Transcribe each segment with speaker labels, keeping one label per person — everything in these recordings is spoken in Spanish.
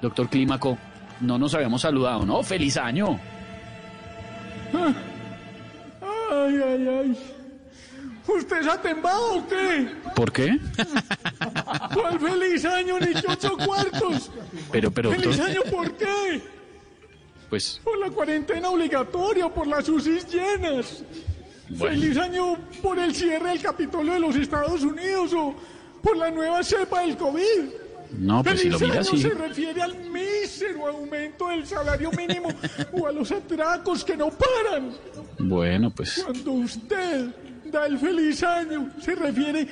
Speaker 1: Doctor Clímaco, no nos habíamos saludado, ¿no? ¡Feliz año!
Speaker 2: Ay, ay, ay. ¿Usted se ha tembado o qué?
Speaker 1: ¿Por qué?
Speaker 2: ¿Cuál feliz año ni ocho cuartos?
Speaker 1: Pero, pero,
Speaker 2: ¿Feliz
Speaker 1: doctor,
Speaker 2: año por qué?
Speaker 1: pues,
Speaker 2: ¿Por la cuarentena obligatoria por las UCIs llenas?
Speaker 1: Bueno.
Speaker 2: ¿Feliz año por el cierre del Capitolio de los Estados Unidos o por la nueva cepa del COVID?
Speaker 1: No, pues si lo mira
Speaker 2: año
Speaker 1: así.
Speaker 2: se refiere al mísero aumento del salario mínimo o a los atracos que no paran.
Speaker 1: Bueno, pues,
Speaker 2: Cuando usted da el feliz año, se refiere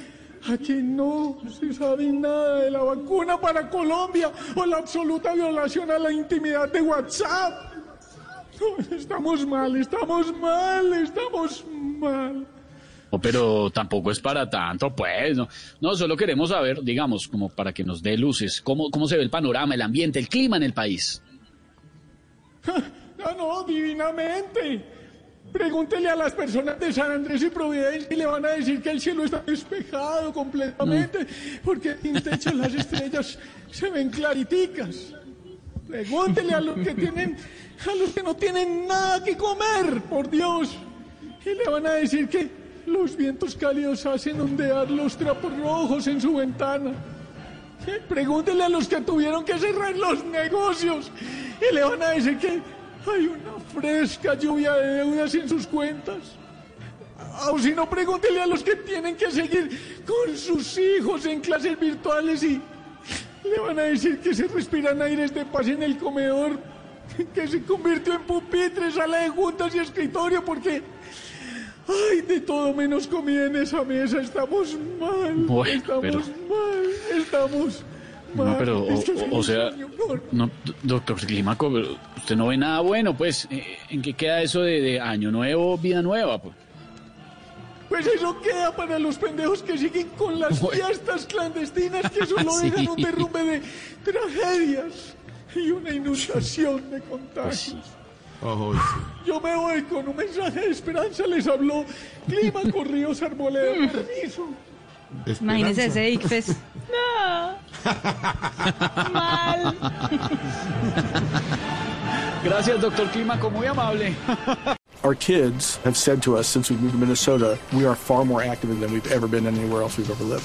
Speaker 2: a que no se sabe nada de la vacuna para Colombia o la absoluta violación a la intimidad de WhatsApp. No, estamos mal, estamos mal, estamos mal.
Speaker 1: Pero tampoco es para tanto, pues, no. No, solo queremos saber, digamos, como para que nos dé luces, cómo, cómo se ve el panorama, el ambiente, el clima en el país.
Speaker 2: No, no, divinamente. Pregúntele a las personas de San Andrés y Providencia y le van a decir que el cielo está despejado completamente, porque en techo las estrellas se ven clariticas. Pregúntele a los que tienen, a los que no tienen nada que comer, por Dios. Y le van a decir que los vientos cálidos hacen ondear los trapos rojos en su ventana. Pregúntele a los que tuvieron que cerrar los negocios y le van a decir que hay una fresca lluvia de deudas en sus cuentas. O si no, pregúntele a los que tienen que seguir con sus hijos en clases virtuales y le van a decir que se respiran aires de paz en el comedor, que se convirtió en pupitre, sala de juntas y escritorio porque... De todo menos comida en esa mesa. Estamos mal.
Speaker 1: Bueno,
Speaker 2: estamos
Speaker 1: pero-
Speaker 2: mal. Estamos mal.
Speaker 1: No, pero, o,
Speaker 2: Es que
Speaker 1: o- o
Speaker 2: feliz
Speaker 1: sea, no, do- doctor Clímaco, pero usted no ve nada bueno, pues, eh, ¿en qué queda eso de, de año nuevo, vida nueva? Pues?
Speaker 2: Pues eso queda para los pendejos que siguen con las
Speaker 1: Bueno.
Speaker 2: fiestas clandestinas que solo
Speaker 1: Sí.
Speaker 2: dejan un derrumbe de tragedias y una inundación de contagios. Yo me voy con un mensaje de esperanza. Les habló Clima Corríos Arboleda. Permiso.
Speaker 3: Imagínese ese ICFES.
Speaker 4: Mal.
Speaker 1: Gracias, doctor Clímaco, muy amable.
Speaker 5: Our kids have said to us since we moved to Minnesota, we are far more active than we've ever been anywhere else we've ever lived.